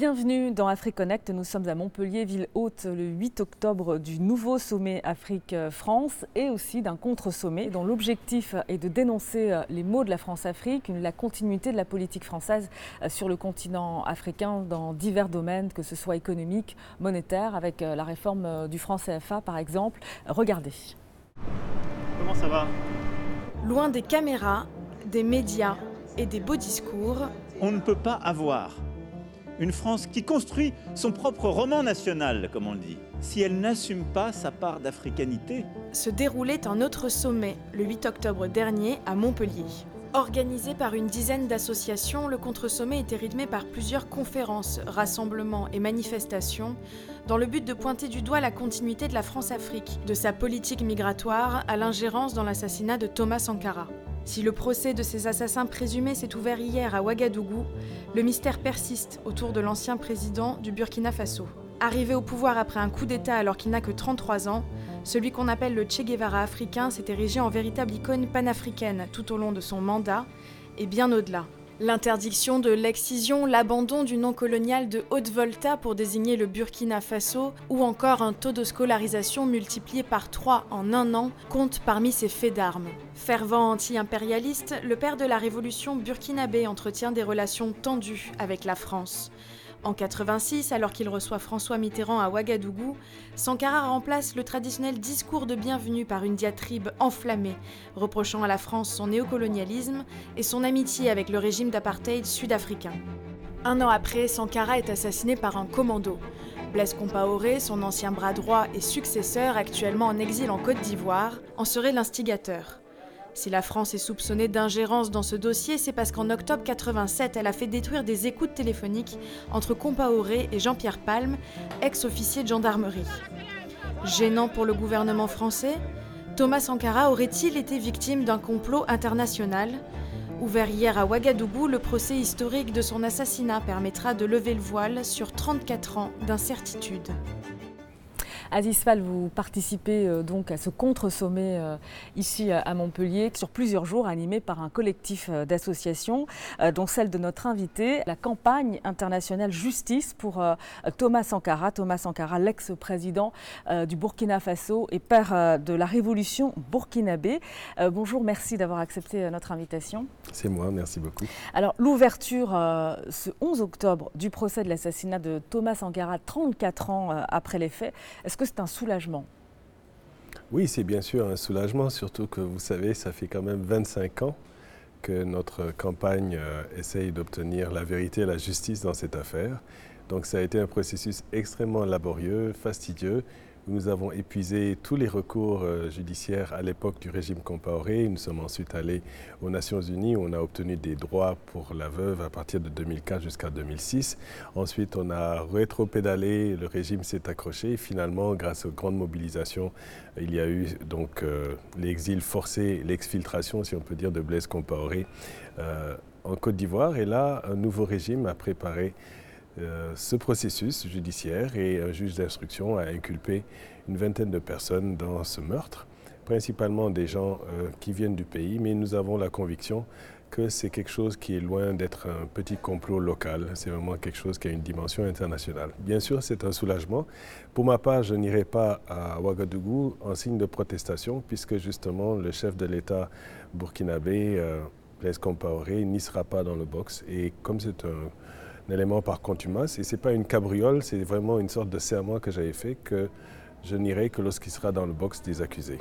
Bienvenue dans AfriConnect. Nous sommes à Montpellier, ville haute, le 8 octobre du nouveau sommet Afrique-France et aussi d'un contre-sommet dont l'objectif est de dénoncer euh, les maux de la France-Afrique, la continuité de la politique française euh, sur le continent africain dans divers domaines, que ce soit économique, monétaire, avec euh, la réforme du franc CFA par exemple. Regardez. Comment ça va? Loin des caméras, des médias et des beaux discours, on ne peut pas avoir une France qui construit son propre roman national, comme on le dit, si elle n'assume pas sa part d'africanité. Se déroulait un autre sommet le 8 octobre dernier à Montpellier. Organisé par une dizaine d'associations, le contre-sommet était rythmé par plusieurs conférences, rassemblements et manifestations dans le but de pointer du doigt la continuité de la France-Afrique, de sa politique migratoire à l'ingérence dans l'assassinat de Thomas Sankara. Si le procès de ces assassins présumés s'est ouvert hier à Ouagadougou, le mystère persiste autour de l'ancien président du Burkina Faso. Arrivé au pouvoir après un coup d'État alors qu'il n'a que 33 ans, celui qu'on appelle le Che Guevara africain s'est érigé en véritable icône panafricaine tout au long de son mandat et bien au-delà. L'interdiction de l'excision, l'abandon du nom colonial de Haute-Volta pour désigner le Burkina Faso, ou encore un taux de scolarisation multiplié par 3 en un an, comptent parmi ces faits d'armes. Fervent anti-impérialiste, le père de la révolution burkinabé entretient des relations tendues avec la France. En 86, alors qu'il reçoit François Mitterrand à Ouagadougou, Sankara remplace le traditionnel discours de bienvenue par une diatribe enflammée, reprochant à la France son néocolonialisme et son amitié avec le régime d'apartheid sud-africain. Un an après, Sankara est assassiné par un commando. Blaise Compaoré, son ancien bras droit et successeur, actuellement en exil en Côte d'Ivoire, en serait l'instigateur. Si la France est soupçonnée d'ingérence dans ce dossier, c'est parce qu'en octobre 87, elle a fait détruire des écoutes téléphoniques entre Compaoré et Jean-Pierre Palme, ex-officier de gendarmerie. Gênant pour le gouvernement français, Thomas Sankara aurait-il été victime d'un complot international? Ouvert hier à Ouagadougou, le procès historique de son assassinat permettra de lever le voile sur 34 ans d'incertitude. Aziz Fall, vous participez euh, donc à ce contre-sommet euh, ici à Montpellier sur plusieurs jours animé par un collectif euh, d'associations, dont celle de notre invité, la campagne internationale justice pour Thomas Sankara. Thomas Sankara, l'ex-président du Burkina Faso et père de la révolution burkinabé. Bonjour, merci d'avoir accepté notre invitation. C'est moi, merci beaucoup. Alors, l'ouverture ce 11 octobre du procès de l'assassinat de Thomas Sankara, 34 ans après les faits, est-ce que c'est un soulagement Oui, c'est bien sûr un soulagement, surtout que vous savez, ça fait quand même 25 ans que notre campagne euh, essaye d'obtenir la vérité et la justice dans cette affaire. Donc ça a été un processus extrêmement laborieux, fastidieux, nous avons épuisé tous les recours euh, judiciaires à l'époque du régime Compaoré. Nous sommes ensuite allés aux Nations Unies où on a obtenu des droits pour la veuve à partir de 2004 jusqu'à 2006. Ensuite, on a rétro-pédalé, le régime s'est accroché. Finalement, grâce aux grandes mobilisations, il y a eu donc euh, l'exil forcé, l'exfiltration, si on peut dire, de Blaise Compaoré euh, en Côte d'Ivoire. Et là, un nouveau régime a préparé euh, ce processus judiciaire et un juge d'instruction a inculpé une vingtaine de personnes dans ce meurtre, principalement des gens euh, qui viennent du pays, mais nous avons la conviction que c'est quelque chose qui est loin d'être un petit complot local, c'est vraiment quelque chose qui a une dimension internationale. Bien sûr, c'est un soulagement. Pour ma part, je n'irai pas à Ouagadougou en signe de protestation, puisque justement le chef de l'État burkinabé, euh, Compaoré, n'y sera pas dans le box. Et comme c'est un élément par contumace. Et ce n'est pas une cabriole, c'est vraiment une sorte de serment que j'avais fait que je n'irai que lorsqu'il sera dans le box des accusés.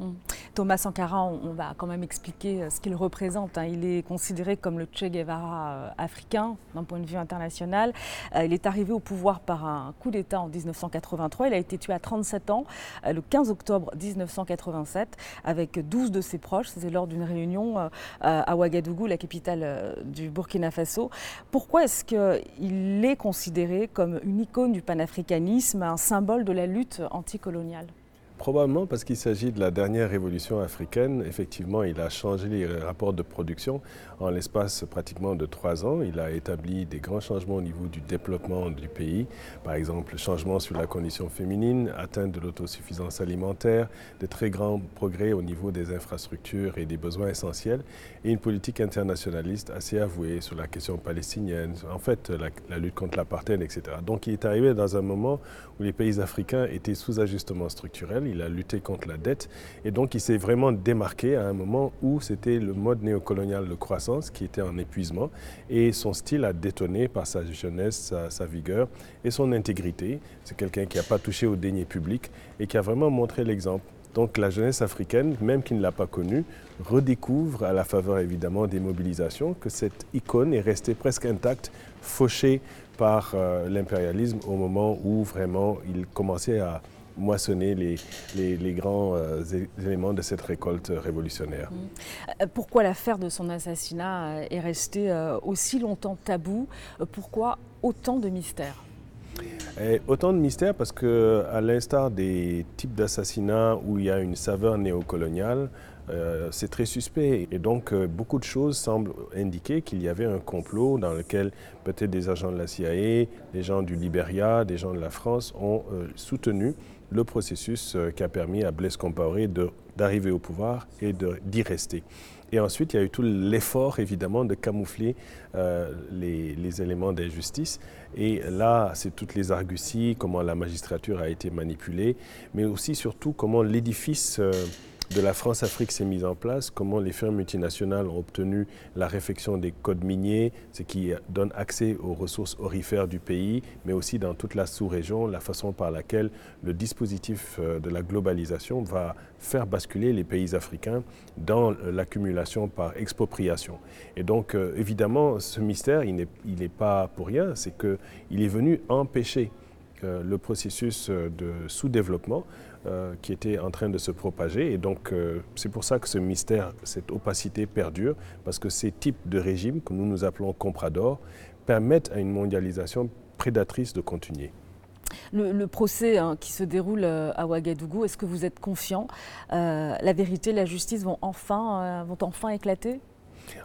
Mm. Thomas Sankara, on, va quand même expliquer euh, ce qu'il représente. Hein. Il est considéré comme le Che Guevara euh, africain d'un point de vue international. Euh, il est arrivé au pouvoir par un coup d'État en 1983. Il a été tué à 37 ans le 15 octobre 1987 avec 12 de ses proches. C'était lors d'une réunion à Ouagadougou, la capitale du Burkina Faso. Pourquoi est-ce qu'il est considéré comme une icône du panafricanisme, un symbole de la lutte anticoloniale? Probablement parce qu'il s'agit de la dernière révolution africaine. Effectivement, il a changé les rapports de production en l'espace pratiquement de trois ans. Il a établi des grands changements au niveau du développement du pays. Par exemple, changement sur la condition féminine, atteinte de l'autosuffisance alimentaire, de très grands progrès au niveau des infrastructures et des besoins essentiels, et une politique internationaliste assez avouée sur la question palestinienne, en fait, la, la lutte contre l'apartheid, etc. Donc, il est arrivé dans un moment où les pays africains étaient sous ajustement structurel il a lutté contre la dette et donc il s'est vraiment démarqué à un moment où c'était le mode néocolonial de croissance qui était en épuisement et son style a détonné par sa jeunesse, sa, vigueur et son intégrité. C'est quelqu'un qui n'a pas touché au denier public et qui a vraiment montré l'exemple. Donc la jeunesse africaine, même qui ne l'a pas connue, redécouvre, à la faveur évidemment des mobilisations, que cette icône est restée presque intacte, fauchée par euh, l'impérialisme au moment où vraiment il commençait à moissonner les, grands euh, éléments de cette récolte révolutionnaire. Mmh. Euh, pourquoi l'affaire de son assassinat est restée aussi longtemps tabou? Pourquoi autant de mystères? Autant de mystères parce que, à l'instar des types d'assassinats où il y a une saveur néocoloniale, c'est très suspect. Et donc, beaucoup de choses semblent indiquer qu'il y avait un complot dans lequel peut-être des agents de la CIA, des gens du Liberia, des gens de la France ont soutenu le processus euh, qui a permis à Blaise Compaoré d'arriver au pouvoir et d'y rester. Et ensuite, il y a eu tout l'effort, évidemment, de camoufler euh, les, éléments d'injustice. Et là, c'est toutes les arguties, comment la magistrature a été manipulée, mais aussi, surtout, comment l'édifice... Euh, de la France-Afrique s'est mise en place, comment les firmes multinationales ont obtenu la réfection des codes miniers, ce qui donne accès aux ressources orifères du pays, mais aussi dans toute la sous-région, la façon par laquelle le dispositif euh, de la globalisation va faire basculer les pays africains dans euh, l'accumulation par expropriation. Et donc, euh, évidemment, ce mystère, il n'est pas pour rien, c'est qu'il est venu empêcher le processus de sous-développement euh, qui était en train de se propager. Et donc, euh, c'est pour ça que ce mystère, cette opacité perdure, parce que ces types de régimes, que nous nous appelons compradors, permettent à une mondialisation prédatrice de continuer. Le, procès hein, qui se déroule euh, à Ouagadougou, est-ce que vous êtes confiant? La vérité, la justice vont enfin, vont enfin éclater?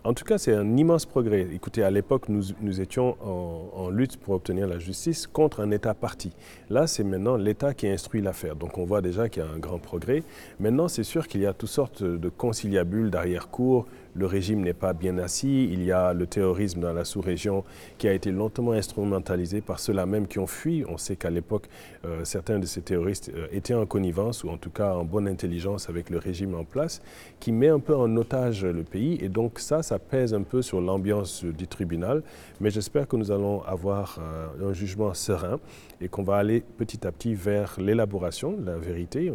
En tout cas, c'est un immense progrès. Écoutez, à l'époque, nous, étions en, lutte pour obtenir la justice contre un État parti. Là, c'est maintenant l'État qui instruit l'affaire. Donc on voit déjà qu'il y a un grand progrès. Maintenant, c'est sûr qu'il y a toutes sortes de conciliabules d'arrière-cour, le régime n'est pas bien assis, il y a le terrorisme dans la sous-région qui a été longtemps instrumentalisé par ceux-là même qui ont fui. On sait qu'à l'époque, euh, certains de ces terroristes euh, étaient en connivence ou en tout cas en bonne intelligence avec le régime en place, qui met un peu en otage le pays. Et donc ça, ça pèse un peu sur l'ambiance du tribunal. Mais j'espère que nous allons avoir euh, un jugement serein et qu'on va aller petit à petit vers l'élaboration de la vérité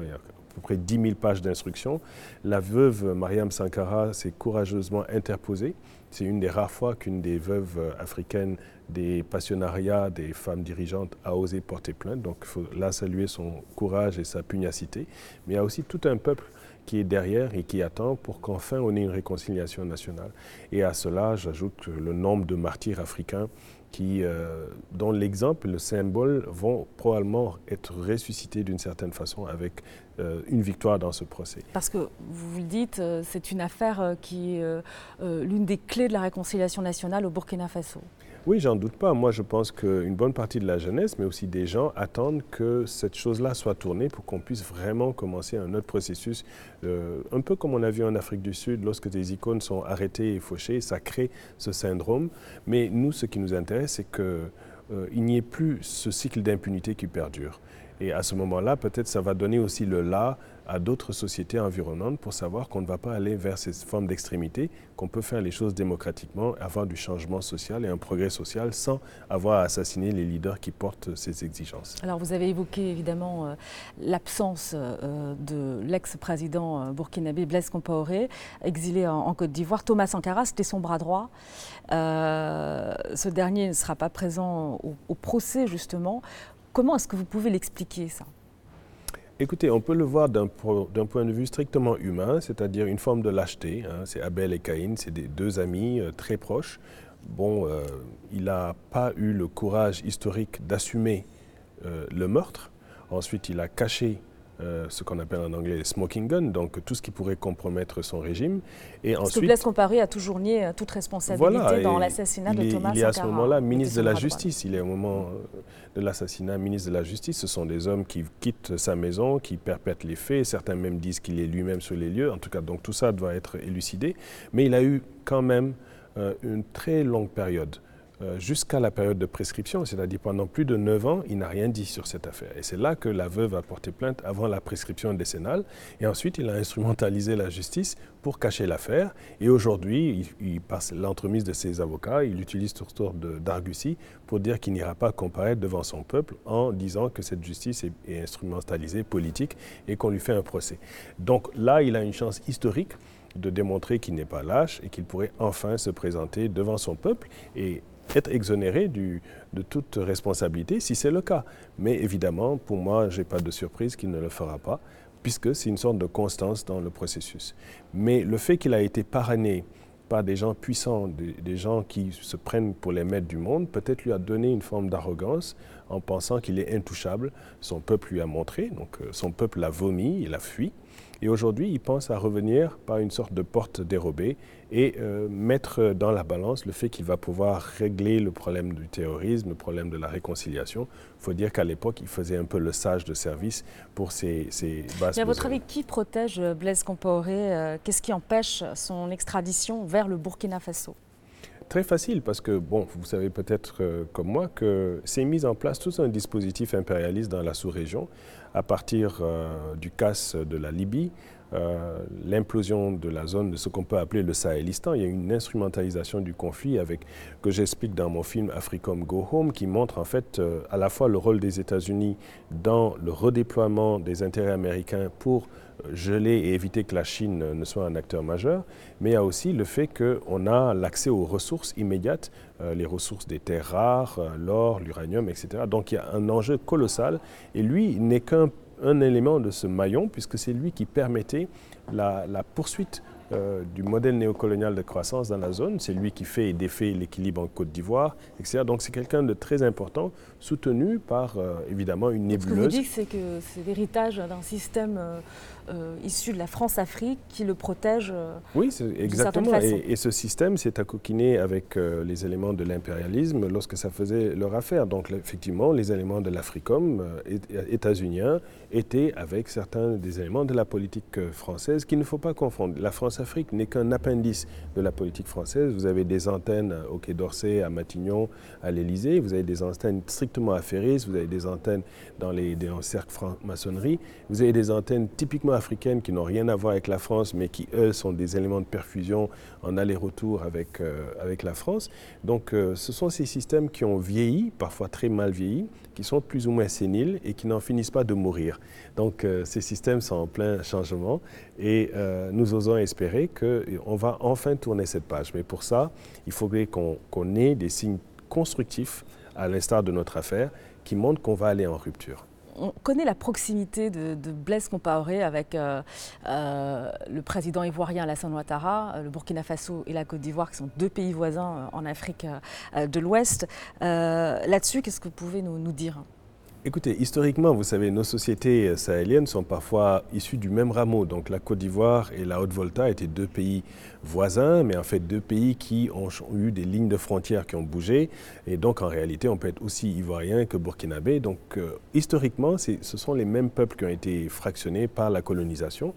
peu près 10 000 pages d'instructions. La veuve Mariam Sankara s'est courageusement interposée. C'est une des rares fois qu'une des veuves africaines des passionnariats des femmes dirigeantes a osé porter plainte. Donc il faut là saluer son courage et sa pugnacité. Mais il y a aussi tout un peuple qui est derrière et qui attend pour qu'enfin on ait une réconciliation nationale. Et à cela, j'ajoute le nombre de martyrs africains qui, euh, dont l'exemple le symbole vont probablement être ressuscités d'une certaine façon avec euh, une victoire dans ce procès. Parce que vous le dites, euh, c'est une affaire qui est l'une des clés de la réconciliation nationale au Burkina Faso. Oui, j'en doute pas. Moi, je pense qu'une bonne partie de la jeunesse, mais aussi des gens, attendent que cette chose-là soit tournée pour qu'on puisse vraiment commencer un autre processus. Euh, un peu comme on a vu en Afrique du Sud, lorsque des icônes sont arrêtées et fauchées, ça crée ce syndrome. Mais nous, ce qui nous intéresse, c'est qu'il euh, n'y ait plus ce cycle d'impunité qui perdure. Et à ce moment-là, peut-être ça va donner aussi le là à d'autres sociétés environnantes pour savoir qu'on ne va pas aller vers ces formes d'extrémité, qu'on peut faire les choses démocratiquement, avoir du changement social et un progrès social sans avoir à assassiner les leaders qui portent ces exigences. Alors vous avez évoqué évidemment euh, l'absence euh, de l'ex-président euh, burkinabé Blaise Compaoré, exilé en, Côte d'Ivoire. Thomas Sankara, c'était son bras droit. ce dernier ne sera pas présent au procès justement. Comment est-ce que vous pouvez l'expliquer ça? Écoutez, on peut le voir d'un point de vue strictement humain, c'est-à-dire une forme de lâcheté. Hein. C'est Abel et Caïn, c'est des deux amis euh, très proches. Bon, euh, il n'a pas eu le courage historique d'assumer euh, le meurtre. Ensuite, il a caché euh, ce qu'on appelle en anglais smoking gun, donc tout ce qui pourrait compromettre son régime. Et Parce ensuite, que Blaise Compaoré a toujours nié euh, toute responsabilité dans l'assassinat de Thomas Sankara. Il est à ce moment-là ministre de la Justice. Il est au moment de l'assassinat ministre de la Justice. Ce sont des hommes qui quittent sa maison, qui perpètrent les faits. Certains même disent qu'il est lui-même sur les lieux. En tout cas, donc tout ça doit être élucidé. Mais il a eu quand même une très longue période euh, jusqu'à la période de prescription, c'est-à-dire pendant plus de 9 ans, il n'a rien dit sur cette affaire. Et c'est là que la veuve a porté plainte avant la prescription décennale. Et ensuite, il a instrumentalisé la justice pour cacher l'affaire. Et aujourd'hui, il, passe l'entremise de ses avocats, il utilise toutes sortes d'arguties pour dire qu'il n'ira pas comparaître devant son peuple en disant que cette justice est, est instrumentalisée politique et qu'on lui fait un procès. Donc là, il a une chance historique de démontrer qu'il n'est pas lâche et qu'il pourrait enfin se présenter devant son peuple. Et être exonéré de toute responsabilité si c'est le cas. Mais évidemment, pour moi, je n'ai pas de surprise qu'il ne le fera pas, puisque c'est une sorte de constance dans le processus. Mais le fait qu'il a été parrainé par des gens puissants, des, gens qui se prennent pour les maîtres du monde, peut-être lui a donné une forme d'arrogance en pensant qu'il est intouchable. Son peuple lui a montré, donc euh, son peuple l'a vomi, il a fui. Et aujourd'hui, il pense à revenir par une sorte de porte dérobée et euh, mettre dans la balance le fait qu'il va pouvoir régler le problème du terrorisme, le problème de la réconciliation. Il faut dire qu'à l'époque, il faisait un peu le sage de service pour ces, ces bases. Mais à votre avis, qui protège Blaise Compaoré euh, Qu'est-ce qui empêche son extradition vers le Burkina Faso? Très facile parce que, bon, vous savez peut-être euh, comme moi que c'est mis en place tout un dispositif impérialiste dans la sous-région à partir euh, du casse de la Libye, euh, l'implosion de la zone de ce qu'on peut appeler le Sahélistan. Il y a une instrumentalisation du conflit avec, que j'explique dans mon film Africom Go Home qui montre en fait euh, à la fois le rôle des États-Unis dans le redéploiement des intérêts américains pour geler et éviter que la Chine ne soit un acteur majeur, mais il y a aussi le fait qu'on a l'accès aux ressources immédiates, les ressources des terres rares, l'or, l'uranium, etc. Donc il y a un enjeu colossal et lui n'est qu'un un élément de ce maillon, puisque c'est lui qui permettait la, poursuite euh, du modèle néocolonial de croissance dans la zone. C'est lui qui fait et défait l'équilibre en Côte d'Ivoire, etc. Donc c'est quelqu'un de très important, soutenu par euh, évidemment une nébuleuse. Ce que vous dites, c'est que c'est l'héritage d'un système euh, euh, issu de la France-Afrique qui le protège. Euh, oui, exactement. Et, et, ce système s'est accoquiné avec euh, les éléments de l'impérialisme lorsque ça faisait leur affaire. Donc, effectivement, les éléments de l'Africom états-unien étaient avec certains des éléments de la politique française qu'il ne faut pas confondre. La France-Afrique n'est qu'un appendice de la politique française. Vous avez des antennes au Quai d'Orsay, à Matignon, à l'Élysée. Vous avez des antennes strictement affairistes. Vous avez des antennes dans les, dans cercles franc-maçonnerie. Vous avez des antennes typiquement africaines qui n'ont rien à voir avec la France, mais qui, eux, sont des éléments de perfusion en aller-retour avec, euh, avec la France. Donc, euh, ce sont ces systèmes qui ont vieilli, parfois très mal vieilli, qui sont plus ou moins séniles et qui n'en finissent pas de mourir. Donc, euh, ces systèmes sont en plein changement et nous osons espérer qu'on va enfin tourner cette page. Mais pour ça, il faudrait qu'on ait des signes constructifs, à l'instar de notre affaire, qui montrent qu'on va aller en rupture on connaît la proximité de, Blaise Compaoré avec euh, euh, le président ivoirien Alassane Ouattara, euh, le Burkina Faso et la Côte d'Ivoire, qui sont deux pays voisins en Afrique de l'Ouest. Là-dessus, qu'est-ce que vous pouvez nous dire? Écoutez, historiquement, vous savez, nos sociétés sahéliennes sont parfois issues du même rameau. Donc la Côte d'Ivoire et la Haute-Volta étaient deux pays voisins, mais en fait deux pays qui ont eu des lignes de frontières qui ont bougé. Et donc en réalité, on peut être aussi ivoirien que burkinabé. Donc euh, historiquement, ce sont les mêmes peuples qui ont été fractionnés par la colonisation.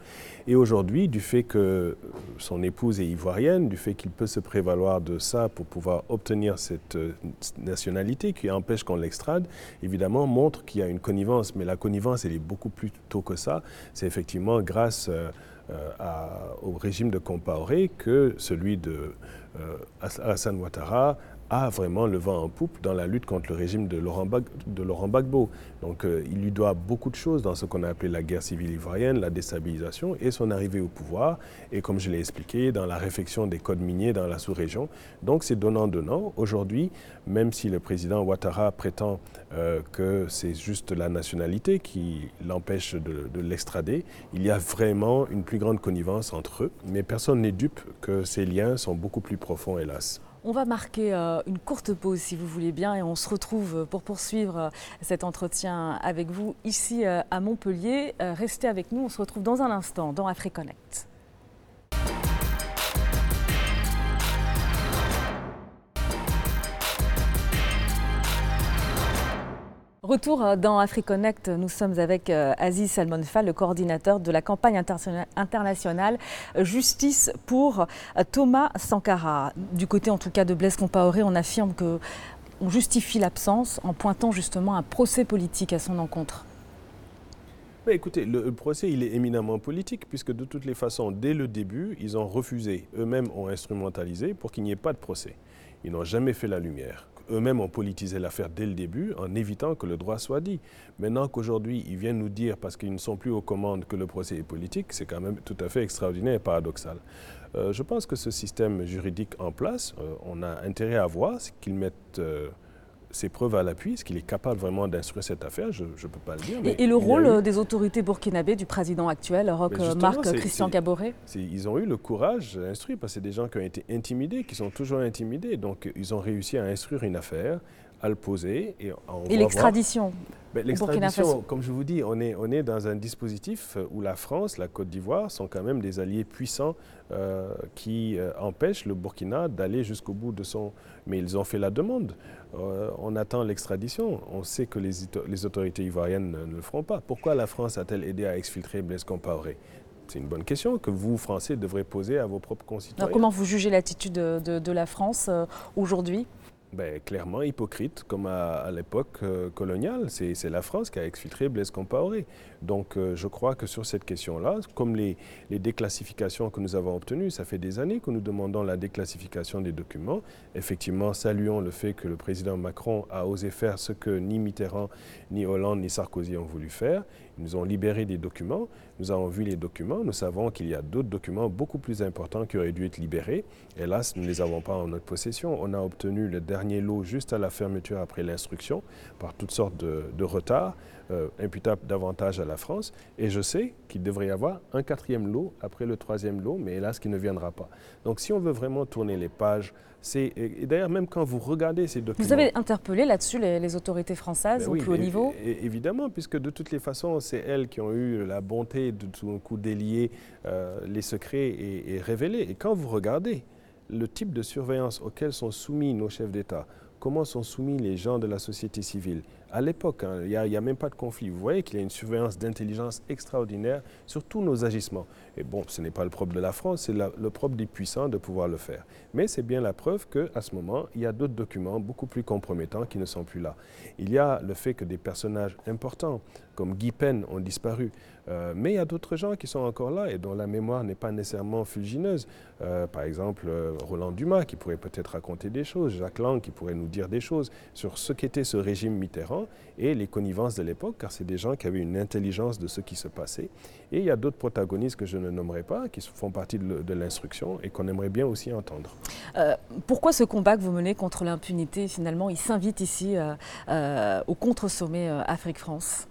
Et aujourd'hui, du fait que son épouse est ivoirienne, du fait qu'il peut se prévaloir de ça pour pouvoir obtenir cette euh, nationalité qui empêche qu'on l'extrade, évidemment, montre qu'il y a une connivence, mais la connivence, elle est beaucoup plus tôt que ça. C'est effectivement grâce euh, euh, au régime de Compaoré que celui de euh, Hassan Ouattara a vraiment le vent en poupe dans la lutte contre le régime de Laurent, Gbagbo. Donc euh, il lui doit beaucoup de choses dans ce qu'on a appelé la guerre civile ivoirienne, la déstabilisation et son arrivée au pouvoir. Et comme je l'ai expliqué, dans la réflexion des codes miniers dans la sous-région. Donc c'est donnant-donnant. Aujourd'hui, même si le président Ouattara prétend euh, que c'est juste la nationalité qui l'empêche de, de l'extrader, il y a vraiment une plus grande connivence entre eux. Mais personne n'est dupe que ces liens sont beaucoup plus profonds, hélas. On va marquer euh, une courte pause si vous voulez bien et on se retrouve pour poursuivre euh, cet entretien avec vous ici euh, à Montpellier. Restez avec nous, on se retrouve dans un instant dans AfriConnect. Retour euh, dans AfriConnect, nous sommes avec euh, Aziz Salmonfal, le coordinateur de la campagne internationale euh, Justice pour Thomas Sankara. Du côté en tout cas de Blaise Compaoré, on affirme que on justifie l'absence en pointant justement un procès politique à son encontre. Écoutez, le, procès, il est éminemment politique, puisque de toutes les façons, dès le début, ils ont refusé, eux-mêmes ont instrumentalisé pour qu'il n'y ait pas de procès. Ils n'ont jamais fait la lumière eux-mêmes ont politisé l'affaire dès le début en évitant que le droit soit dit. Maintenant qu'aujourd'hui, ils viennent nous dire, parce qu'ils ne sont plus aux commandes, que le procès est politique, c'est quand même tout à fait extraordinaire et paradoxal. Euh, je pense que ce système juridique en place, euh, on a intérêt à voir qu'ils mettent... Euh, ses preuves à l'appui, est-ce qu'il est capable vraiment d'instruire cette affaire? Je ne peux pas le dire. et, le rôle des autorités burkinabées, du président actuel, Roch Marc Christian Gaboré Ils ont eu le courage d'instruire, parce que c'est des gens qui ont été intimidés, qui sont toujours intimidés. Donc ils ont réussi à instruire une affaire, à le poser. Et, et l'extradition ben, L'extradition, comme je vous dis, on est, on est dans un dispositif où la France, la Côte d'Ivoire sont quand même des alliés puissants euh, qui euh, empêchent le Burkina d'aller jusqu'au bout de son... Mais ils ont fait la demande. Euh, on attend l'extradition. On sait que les, les, autorités ivoiriennes ne le feront pas. Pourquoi la France a-t-elle aidé à exfiltrer Blaise Compaoré? C'est une bonne question que vous, Français, devrez poser à vos propres concitoyens. comment vous jugez l'attitude de, la France aujourd'hui? Ben, clairement hypocrite, comme à, l'époque euh, coloniale. C'est la France qui a exfiltré Blaise Compaoré. Donc euh, je crois que sur cette question-là, comme les, déclassifications que nous avons obtenues, ça fait des années que nous demandons la déclassification des documents. Effectivement, saluons le fait que le président Macron a osé faire ce que ni Mitterrand, ni Hollande, ni Sarkozy ont voulu faire. Ils nous ont libéré des documents. Nous avons vu les documents. Nous savons qu'il y a d'autres documents beaucoup plus importants qui auraient dû être libérés. Hélas, nous ne les avons pas en notre possession. On a obtenu le dernier lot juste à la fermeture après l'instruction par toutes sortes de retards. Euh, imputable davantage à la France. Et je sais qu'il devrait y avoir un quatrième lot après le troisième lot, mais hélas, qui ne viendra pas. Donc si on veut vraiment tourner les pages, c'est... Et d'ailleurs, même quand vous regardez ces documents... Vous avez interpellé là-dessus les, autorités françaises ben au plus haut niveau Évidemment, puisque de toutes les façons, c'est elles qui ont eu la bonté de tout un coup délier euh, les secrets et, et révéler. Et quand vous regardez le type de surveillance auquel sont soumis nos chefs d'État, comment sont soumis les gens de la société civile. À l'époque, hein, il n'y a, même pas de conflit. Vous voyez qu'il y a une surveillance d'intelligence extraordinaire sur tous nos agissements. Et bon, ce n'est pas le propre de la France, c'est le propre des puissants de pouvoir le faire. Mais c'est bien la preuve qu'à ce moment, il y a d'autres documents beaucoup plus compromettants qui ne sont plus là. Il y a le fait que des personnages importants, comme Guy Pen, ont disparu. Euh, mais il y a d'autres gens qui sont encore là et dont la mémoire n'est pas nécessairement fulgineuse. Euh, par exemple, euh, Roland Dumas, qui pourrait peut-être raconter des choses, Jacques Lang, qui pourrait nous dire des choses sur ce qu'était ce régime Mitterrand et les connivences de l'époque, car c'est des gens qui avaient une intelligence de ce qui se passait. Et il y a d'autres protagonistes que je ne nommerai pas, qui font partie de l'instruction et qu'on aimerait bien aussi entendre. pourquoi ce combat que vous menez contre l'impunité, finalement, il s'invite ici au contre-sommet Afrique-France?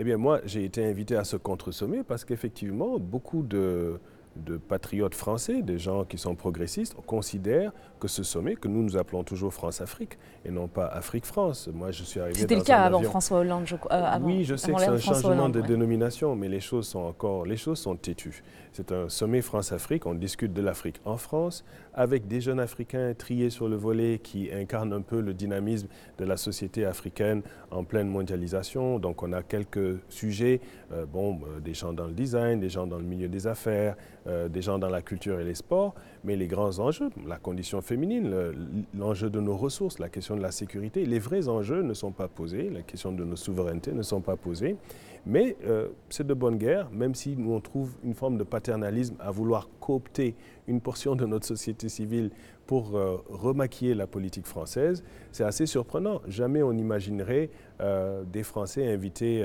Eh bien, moi, j'ai été invité à ce contre-sommet parce qu'effectivement, beaucoup de, de patriotes français, des gens qui sont progressistes, considèrent que ce sommet, que nous nous appelons toujours France-Afrique et non pas Afrique-France. Moi, je suis arrivé. C'était le cas avant François Hollande. Je, euh, oui, je sais que c'est un changement de dénomination, mais les choses sont encore, les choses sont têtues. C'est un sommet France-Afrique. On discute de l'Afrique en France avec des jeunes Africains triés sur le volet qui incarnent un peu le dynamisme de la société africaine en pleine mondialisation. Donc, on a quelques sujets, euh, bon, euh, des gens dans le design, des gens dans le milieu des affaires, euh, des gens dans la culture et les sports, mais les grands enjeux, la condition féminine, l'enjeu de nos ressources, la question de la sécurité, les vrais enjeux ne sont pas posés, la question de nos souverainetés ne sont pas posées, mais euh, c'est de bonne guerre, même si nous on trouve une forme de paternalisme à vouloir coopter une portion de notre société civile pour euh, remaquiller la politique française, c'est assez surprenant. Jamais on imaginerait des Français invités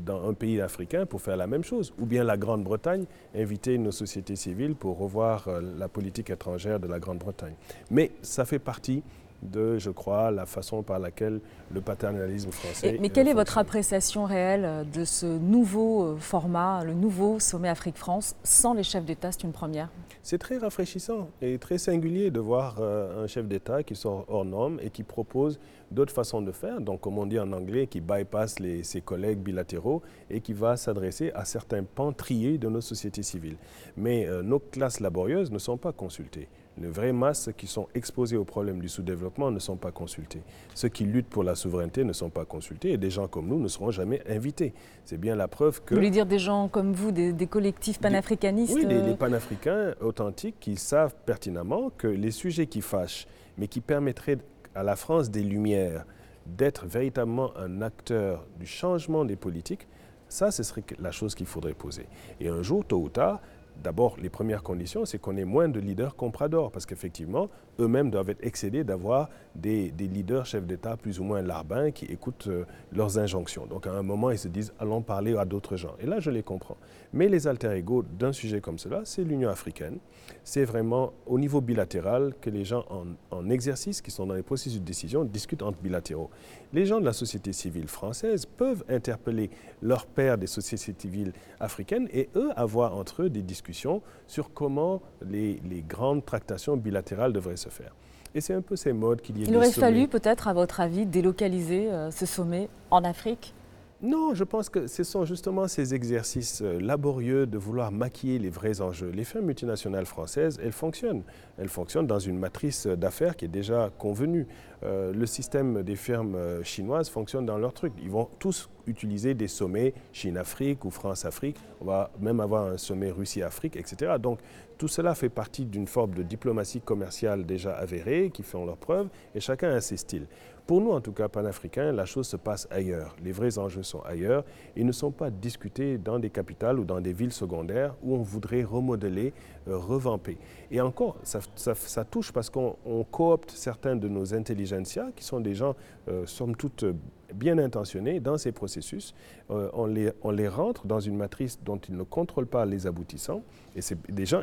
dans un pays africain pour faire la même chose, ou bien la Grande-Bretagne inviter nos sociétés civiles pour revoir euh, la politique étrangère de la Grande-Bretagne. Mais ça fait partie de, je crois, la façon par laquelle le paternalisme français. mais quelle est votre appréciation réelle de ce nouveau format, le nouveau sommet Afrique-France, sans les chefs d'État? C'est une première c'est très rafraîchissant et très singulier de voir un chef d'État qui sort hors norme et qui propose d'autres façons de faire, donc comme on dit en anglais, qui bypass ses collègues bilatéraux et qui va s'adresser à certains pans triés de nos sociétés civiles. Mais nos classes laborieuses ne sont pas consultées. Les vraies masses qui sont exposées aux problèmes du sous-développement ne sont pas consultées. Ceux qui luttent pour la souveraineté ne sont pas consultés et des gens comme nous ne seront jamais invités. C'est bien la preuve que... Vous voulez dire des gens comme vous, des, collectifs panafricanistes Oui, les, panafricains authentiques qui savent pertinemment que les sujets qui fâchent, mais qui permettraient à la France des Lumières d'être véritablement un acteur du changement des politiques, ça, ce serait la chose qu'il faudrait poser. Et un jour, tôt ou tard, D'abord, les premières conditions, c'est qu'on ait moins de leaders compradors, parce qu'effectivement, eux-mêmes doivent être excédés d'avoir des, leaders chefs d'État plus ou moins larbins qui écoutent euh, leurs injonctions. Donc à un moment, ils se disent, allons parler à d'autres gens. Et là, je les comprends. Mais les alter-égaux d'un sujet comme cela, c'est l'Union africaine. C'est vraiment au niveau bilatéral que les gens en, en, exercice, qui sont dans les processus de décision, discutent entre bilatéraux. Les gens de la société civile française peuvent interpeller leurs pairs des sociétés civiles africaines et eux avoir entre eux des discussions sur comment les, les grandes tractations bilatérales devraient se faire. Et c'est un peu ces modes qu'il y a. Il aurait fallu peut-être, à votre avis, délocaliser euh, ce sommet en Afrique non, je pense que ce sont justement ces exercices euh, laborieux de vouloir maquiller les vrais enjeux. Les firmes multinationales françaises, elles fonctionnent. Elles fonctionnent dans une matrice d'affaires qui est déjà convenue. Euh, le système des firmes euh, chinoises fonctionne dans leur truc. Ils vont tous utiliser des sommets Chine-Afrique ou France-Afrique. On va même avoir un sommet Russie-Afrique, etc. Donc tout cela fait partie d'une forme de diplomatie commerciale déjà avérée, qui font leurs preuves, et chacun a ses styles. Pour nous, en tout cas panafricains, la chose se passe ailleurs. Les vrais enjeux sont ailleurs. Ils ne sont pas discutés dans des capitales ou dans des villes secondaires où on voudrait remodeler, euh, revamper. Et encore, ça, touche parce qu'on coopte certains de nos intelligentsias, qui sont des gens, euh, somme toute, bien intentionnés dans ces processus. Euh, on, les, on les rentre dans une matrice dont ils ne contrôlent pas les aboutissants. Et c'est des gens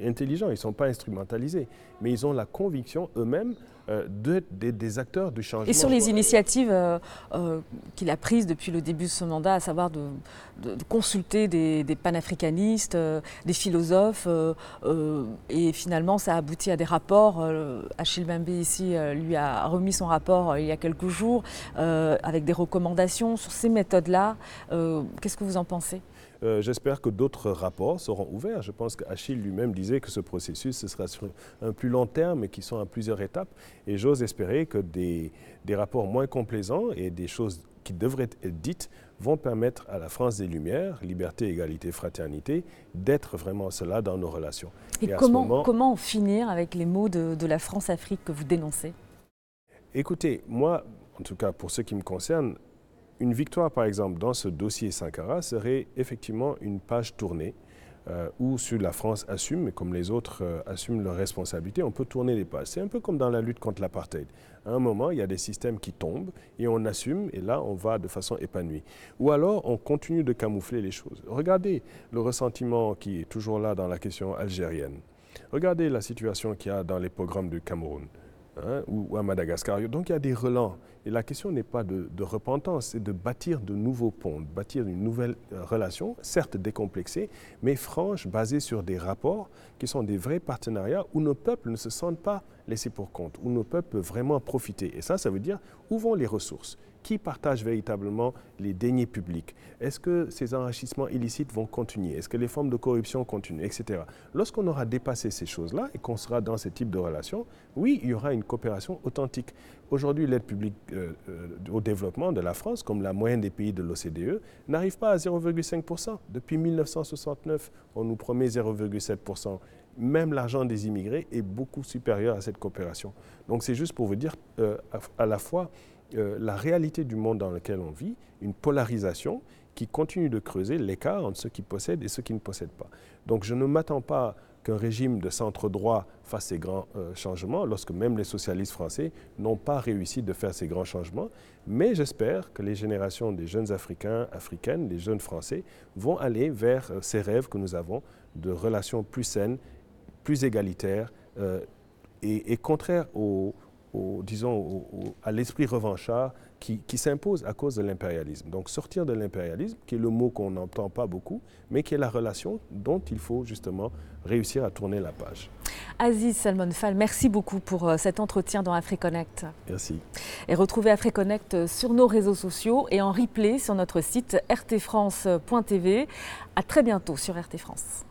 intelligents, ils ne sont pas instrumentalisés. Mais ils ont la conviction eux-mêmes euh, de, des acteurs du changement. Et sur les initiatives euh, euh, qu'il a prises depuis le début de ce mandat, à savoir de, consulter des, panafricanistes, des philosophes, et finalement ça a abouti à des rapports. Achille Bembe ici lui a remis son rapport il y a quelques jours avec des recommandations sur ces méthodes-là. Qu'est-ce que vous en pensez? Euh, j'espère que d'autres rapports seront ouverts. Je pense qu'Achille lui-même disait que ce processus, ce sera sur un plus long terme et qui sont à plusieurs étapes. Et j'ose espérer que des, des, rapports moins complaisants et des choses qui devraient être dites vont permettre à la France des Lumières, liberté, égalité, fraternité, d'être vraiment cela dans nos relations. Et, comment, comment finir avec les mots de, de la France-Afrique que vous dénoncez? Écoutez, moi, en tout cas pour ce qui me concerne, une victoire, par exemple, dans ce dossier Sankara serait effectivement une page tournée euh, où la France assume, comme les autres euh, assument leurs responsabilités, on peut tourner les pages. C'est un peu comme dans la lutte contre l'apartheid. À un moment, il y a des systèmes qui tombent et on assume et là, on va de façon épanouie. Ou alors, on continue de camoufler les choses. Regardez le ressentiment qui est toujours là dans la question algérienne. Regardez la situation qu'il y a dans les programmes du Cameroun. Hein, ou, à Madagascar. Donc il y a des relents. Et la question n'est pas de, repentance, c'est de bâtir de nouveaux ponts, de bâtir une nouvelle euh, relation, certes décomplexée, mais franche, basée sur des rapports qui sont des vrais partenariats où nos peuples ne se sentent pas laissés pour compte, où nos peuples peuvent vraiment profiter. Et ça, ça veut dire où vont les ressources? Qui partage véritablement les deniers publics? Est-ce que ces enrichissements illicites vont continuer? Est-ce que les formes de corruption continuent Etc. Lorsqu'on aura dépassé ces choses-là et qu'on sera dans ce type de relations, oui, il y aura une coopération authentique. Aujourd'hui, l'aide publique euh, euh, au développement de la France, comme la moyenne des pays de l'OCDE, n'arrive pas à 0,5%. Depuis 1969, on nous promet 0,7% même l'argent des immigrés est beaucoup supérieur à cette coopération. Donc c'est juste pour vous dire euh, à, la fois euh, la réalité du monde dans lequel on vit, une polarisation qui continue de creuser l'écart entre ceux qui possèdent et ceux qui ne possèdent pas. Donc je ne m'attends pas qu'un régime de centre droit fasse ces grands euh, changements, lorsque même les socialistes français n'ont pas réussi de faire ces grands changements. Mais j'espère que les générations des jeunes Africains, Africaines, des jeunes Français vont aller vers ces rêves que nous avons de relations plus saines, plus égalitaires et, et contraires aux, disons, à l'esprit revanchard qui, s'impose à cause de l'impérialisme. Donc sortir de l'impérialisme, qui est le mot qu'on n'entend pas beaucoup, mais qui est la relation dont il faut justement réussir à tourner la page. Aziz Salmon Fall, merci beaucoup pour euh, cet entretien dans AfriConnect. Merci. Et retrouvez AfriConnect euh, sur nos réseaux sociaux et en replay sur notre site rtfrance.tv. À très bientôt sur RT France.